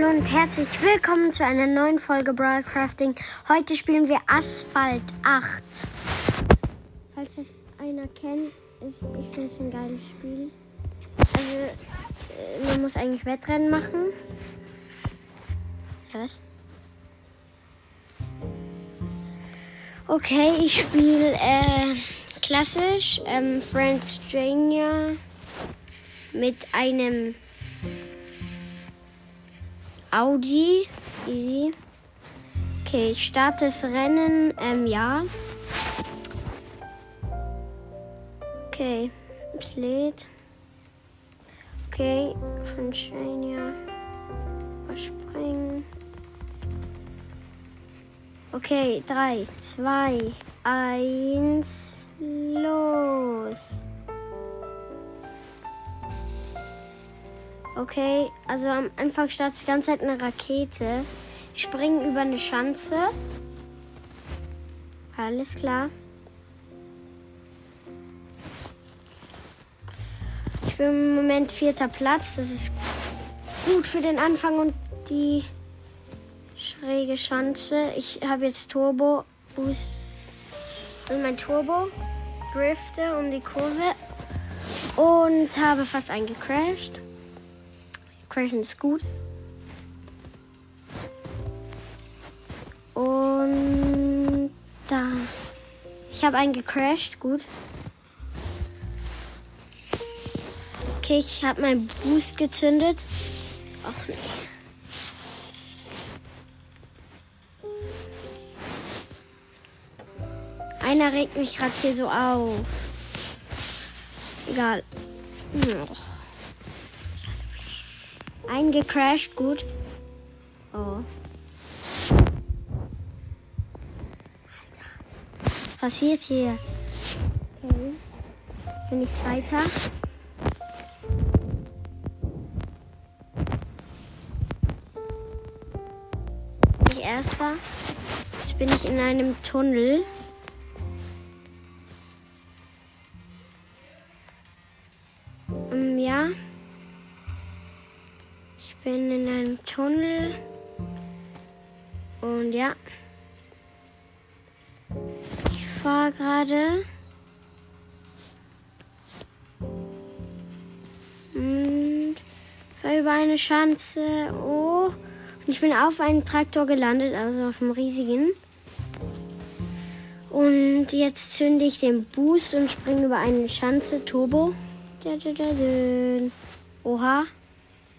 Hallo und herzlich willkommen zu einer neuen Folge Broadcrafting. Heute spielen wir Asphalt 8. Falls das einer kennt, ist, ich finde es ein geiles Spiel. Also, äh, man muss eigentlich Wettrennen machen. Was? Okay, ich spiele äh, klassisch ähm, French Junior mit einem Audi. Easy. Okay, ich starte das Rennen. Ähm, ja. Okay, es lädt. Okay, von Shania. Überspringen. Okay, 3, 2, 1, los. Okay, also am Anfang startet die ganze Zeit eine Rakete. Ich springe über eine Schanze. Alles klar. Ich bin im Moment vierter Platz. Das ist gut für den Anfang und die schräge Schanze. Ich habe jetzt Turbo Boost. Und mein Turbo drifte um die Kurve und habe fast eingecrashed. Crashen ist gut. Und da. Ich habe einen gecrashed, gut. Okay, ich habe meinen Boost gezündet. Ach nee. Einer regt mich gerade hier so auf. Egal. Oh. Eingecrashed, gut. Oh. Was passiert hier? Okay. Bin ich Zweiter? Bin ich Erster? Jetzt bin ich in einem Tunnel. Ich bin in einem Tunnel. Und ja. Ich fahre gerade. Und war über eine Schanze. Oh. Und ich bin auf einem Traktor gelandet, also auf einem riesigen. Und jetzt zünde ich den Boost und springe über eine Schanze. Turbo. Oha.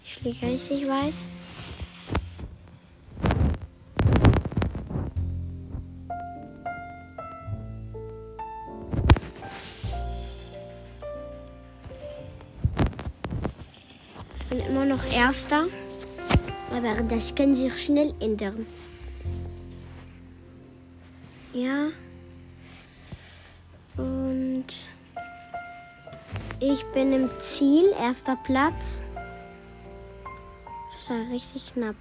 Ich fliege richtig weit. Bin immer noch Erster. Aber das kann sich schnell ändern. Ja. Und ich bin im Ziel, erster Platz. Das war richtig knapp.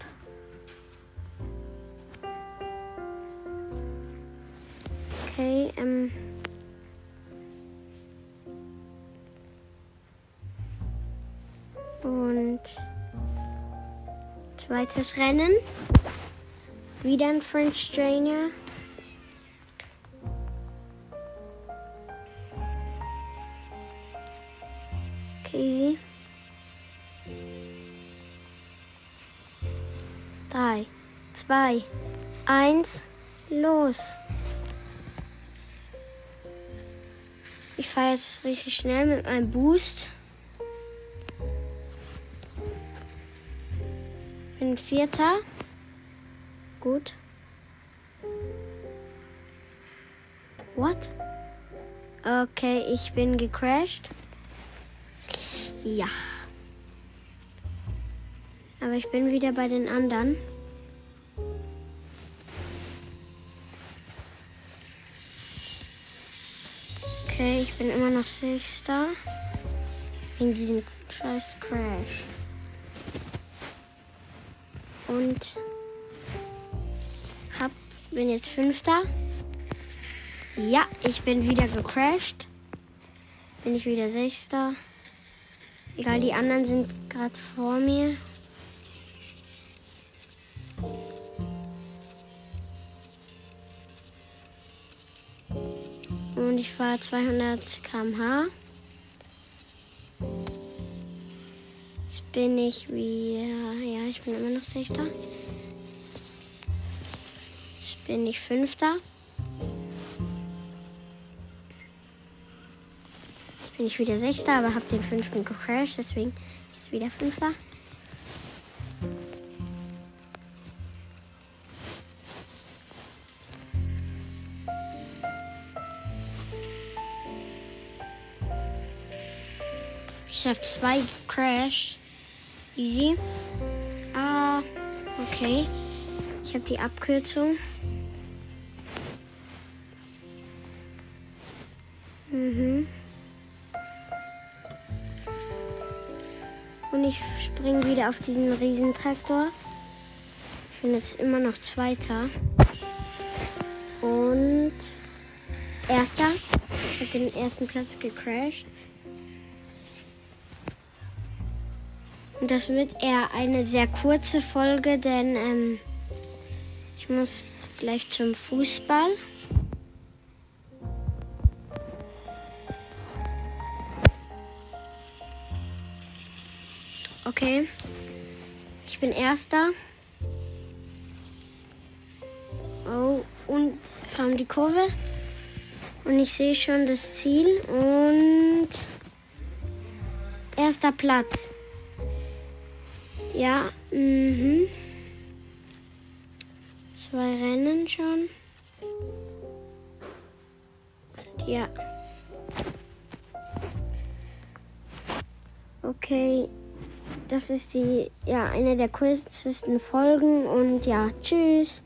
Okay, ähm. Und zweites Rennen. Wieder ein French Trainer. Okay. Drei, zwei, eins, los. Ich fahre jetzt richtig schnell mit meinem Boost. Bin Vierter. Gut. What? Okay, ich bin gecrashed. Ja. Aber ich bin wieder bei den anderen. Okay, ich bin immer noch Sechster. In diesem scheiß Crash. Und hab, bin jetzt Fünfter. Ja, ich bin wieder gecrashed. Bin ich wieder Sechster. Egal, die anderen sind gerade vor mir. Und ich fahre 200 km/h. Jetzt bin ich wieder. Ja, ich bin immer noch Sechster. Jetzt bin ich Fünfter. Jetzt bin ich wieder Sechster, aber habe den Fünften gecrashed, deswegen ist wieder Fünfter. Ich habe zwei gecrashed. Easy. Ah, okay. Ich habe die Abkürzung. Mhm. Und ich springe wieder auf diesen Riesentraktor. Ich bin jetzt immer noch Zweiter. Und Erster. Ich habe den ersten Platz gecrashed. Und das wird eher eine sehr kurze Folge, denn ähm, ich muss gleich zum Fußball. Okay, ich bin erster. Oh, und fahre um die Kurve. Und ich sehe schon das Ziel und erster Platz. Ja, mhm. Zwei Rennen schon. Ja. Okay. Das ist die, ja, eine der kürzesten Folgen und ja, tschüss.